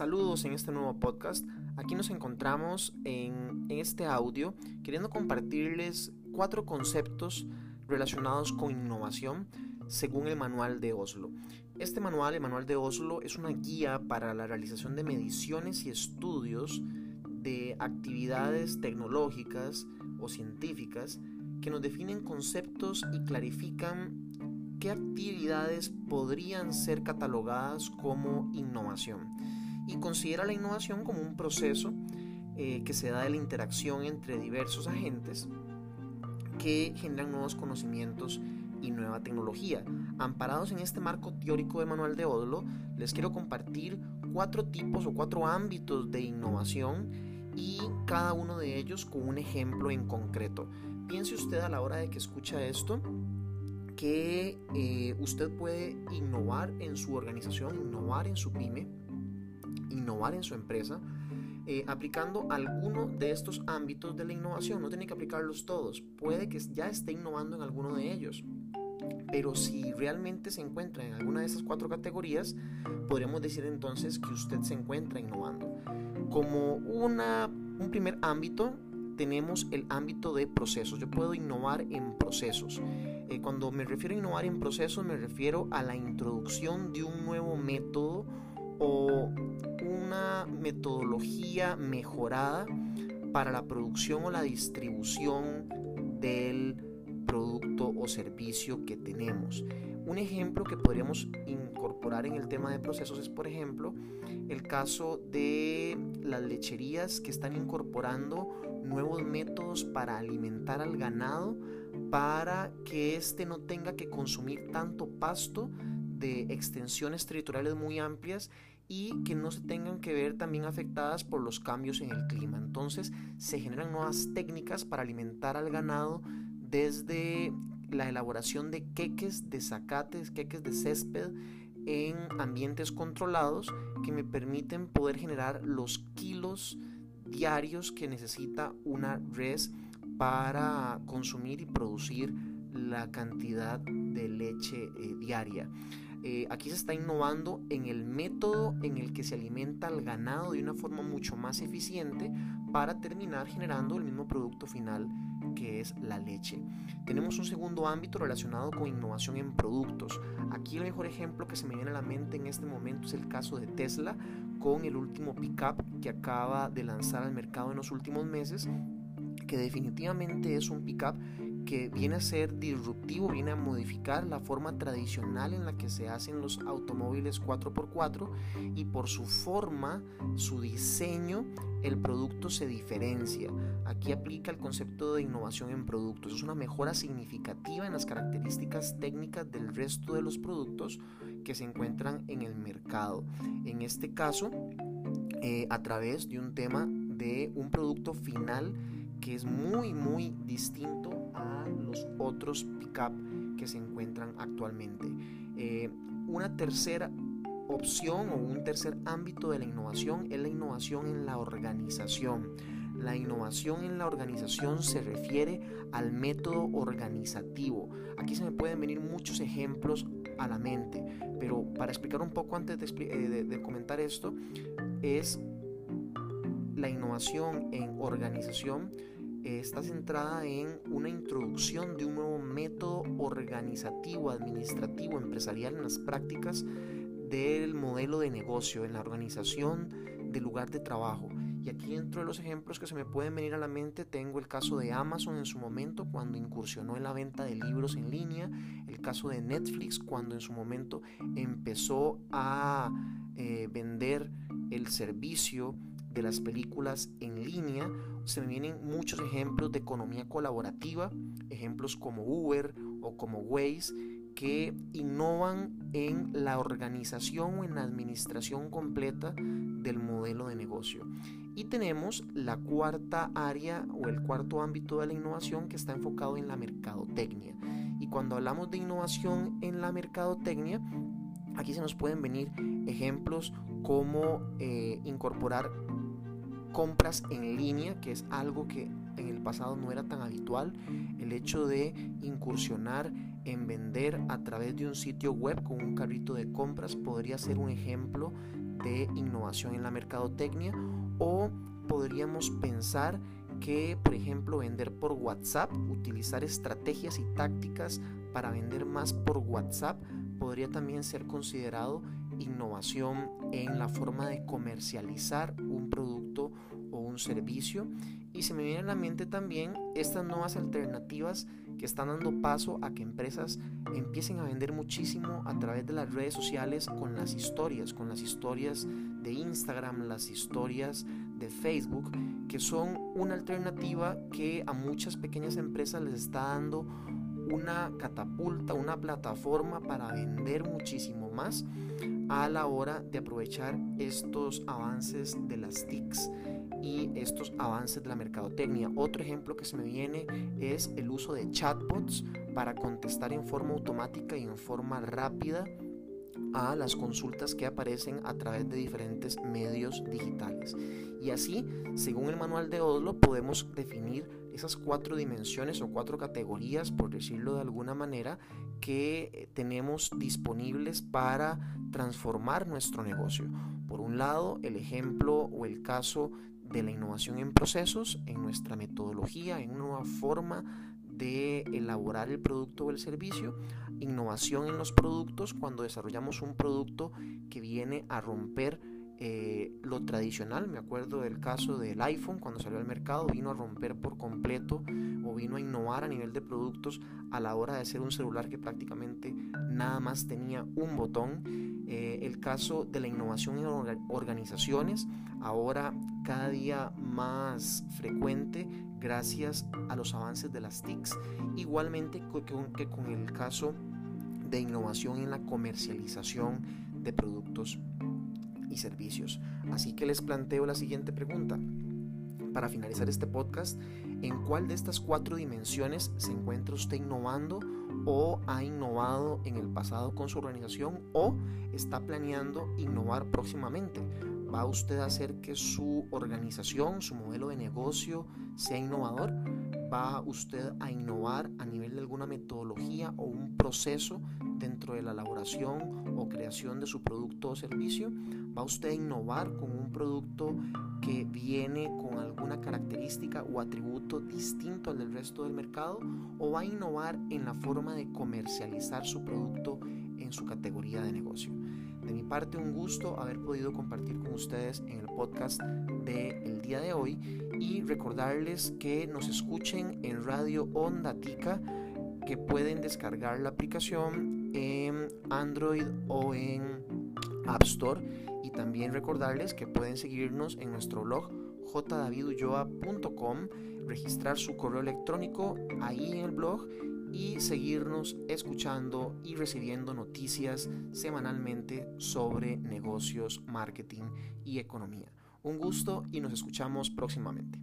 Saludos en este nuevo podcast. Aquí nos encontramos en, este audio queriendo compartirles cuatro conceptos relacionados con innovación según el manual de Oslo. Este manual, el manual de Oslo, es una guía para la realización de mediciones y estudios de actividades tecnológicas o científicas que nos definen conceptos y clarifican qué actividades podrían ser catalogadas como innovación y considera la innovación como un proceso eh, que se da de la interacción entre diversos agentes que generan nuevos conocimientos y nueva tecnología. Amparados en este marco teórico de Manuel de Odlo, les quiero compartir cuatro tipos o cuatro ámbitos de innovación y cada uno de ellos con un ejemplo en concreto. Piense usted a la hora de que escucha esto que eh, usted puede innovar en su organización, innovar en su pyme, innovar en su empresa, eh, aplicando alguno de estos ámbitos de la innovación. No tiene que aplicarlos todos, puede que ya esté innovando en alguno de ellos. Pero si realmente se encuentra en alguna de esas cuatro categorías, podríamos decir entonces que usted se encuentra innovando. Como una, un primer ámbito, tenemos el ámbito de procesos. Yo puedo innovar en procesos. Eh, cuando me refiero a innovar en procesos, me refiero a la introducción de un nuevo método metodología mejorada para la producción o la distribución del producto o servicio que tenemos. Un ejemplo que podríamos incorporar en el tema de procesos es, por ejemplo, el caso de las lecherías que están incorporando nuevos métodos para alimentar al ganado para que éste no tenga que consumir tanto pasto de extensiones territoriales muy amplias y que no se tengan que ver también afectadas por los cambios en el clima. Entonces se generan nuevas técnicas para alimentar al ganado desde la elaboración de queques de zacates, queques de césped en ambientes controlados que me permiten poder generar los kilos diarios que necesita una res para consumir y producir la cantidad de leche eh, diaria. Eh, aquí se está innovando en el método en el que se alimenta al ganado de una forma mucho más eficiente para terminar generando el mismo producto final que es la leche. Tenemos un segundo ámbito relacionado con innovación en productos. Aquí el mejor ejemplo que se me viene a la mente en este momento es el caso de Tesla con el último pickup que acaba de lanzar al mercado en los últimos meses, que definitivamente es un pickup que viene a ser disruptivo, viene a modificar la forma tradicional en la que se hacen los automóviles 4x4 y por su forma, su diseño, el producto se diferencia. Aquí aplica el concepto de innovación en productos. Es una mejora significativa en las características técnicas del resto de los productos que se encuentran en el mercado. En este caso, eh, a través de un tema de un producto final que es muy muy distinto a los otros pickup que se encuentran actualmente. Eh, una tercera opción o un tercer ámbito de la innovación es la innovación en la organización. La innovación en la organización se refiere al método organizativo. Aquí se me pueden venir muchos ejemplos a la mente, pero para explicar un poco antes de, eh, de comentar esto, es la innovación en organización está centrada en una introducción de un nuevo método organizativo, administrativo, empresarial en las prácticas del modelo de negocio, en la organización del lugar de trabajo. Y aquí dentro de los ejemplos que se me pueden venir a la mente tengo el caso de Amazon en su momento cuando incursionó en la venta de libros en línea, el caso de Netflix cuando en su momento empezó a eh, vender el servicio de las películas en línea, se me vienen muchos ejemplos de economía colaborativa, ejemplos como Uber o como Waze, que innovan en la organización o en la administración completa del modelo de negocio. Y tenemos la cuarta área o el cuarto ámbito de la innovación que está enfocado en la mercadotecnia. Y cuando hablamos de innovación en la mercadotecnia, aquí se nos pueden venir ejemplos como eh, incorporar compras en línea, que es algo que en el pasado no era tan habitual, el hecho de incursionar en vender a través de un sitio web con un carrito de compras podría ser un ejemplo de innovación en la mercadotecnia. O podríamos pensar que, por ejemplo, vender por WhatsApp, utilizar estrategias y tácticas para vender más por WhatsApp podría también ser considerado innovación en la forma de comercializar un producto o un servicio. Y se me viene a la mente también estas nuevas alternativas que están dando paso a que empresas empiecen a vender muchísimo a través de las redes sociales con las historias, con las historias de Instagram, las historias de Facebook, que son una alternativa que a muchas pequeñas empresas les está dando una catapulta, una plataforma para vender muchísimo más a la hora de aprovechar estos avances de las TICs y estos avances de la mercadotecnia. Otro ejemplo que se me viene es el uso de chatbots para contestar en forma automática y en forma rápida a las consultas que aparecen a través de diferentes medios digitales. Y así, según el manual de Oslo, podemos definir esas cuatro dimensiones o cuatro categorías, por decirlo de alguna manera, que eh, tenemos disponibles para transformar nuestro negocio. Por un lado, el ejemplo o el caso de la innovación en procesos, en nuestra metodología, en una nueva forma de elaborar el producto o el servicio, innovación en los productos cuando desarrollamos un producto que viene a romper eh, lo tradicional. Me acuerdo del caso del iPhone cuando salió al mercado, vino a romper por completo o vino a innovar a nivel de productos a la hora de ser un celular que prácticamente nada más tenía un botón. Eh, el caso de la innovación en organizaciones, ahora cada día más frecuente gracias a los avances de las TICs, igualmente con el caso de innovación en la comercialización de productos y servicios. Así que les planteo la siguiente pregunta. Para finalizar este podcast, ¿en cuál de estas cuatro dimensiones se encuentra usted innovando o ha innovado en el pasado con su organización o está planeando innovar próximamente? ¿Va usted a hacer que su organización, su modelo de negocio sea innovador? ¿Va usted a innovar a nivel de alguna metodología o un proceso dentro de la elaboración o creación de su producto o servicio? ¿Va usted a innovar con un producto que viene con alguna característica o atributo distinto al del resto del mercado? ¿O va a innovar en la forma de comercializar su producto en su categoría de negocio? De mi parte, un gusto haber podido compartir con ustedes en el podcast del día de hoy y recordarles que nos escuchen en Radio Onda Tica, que pueden descargar la aplicación en Android o en App Store. Y también recordarles que pueden seguirnos en nuestro blog jdavidulloa.com, registrar su correo electrónico ahí en el blog y seguirnos escuchando y recibiendo noticias semanalmente sobre negocios, marketing y economía. Un gusto y nos escuchamos próximamente.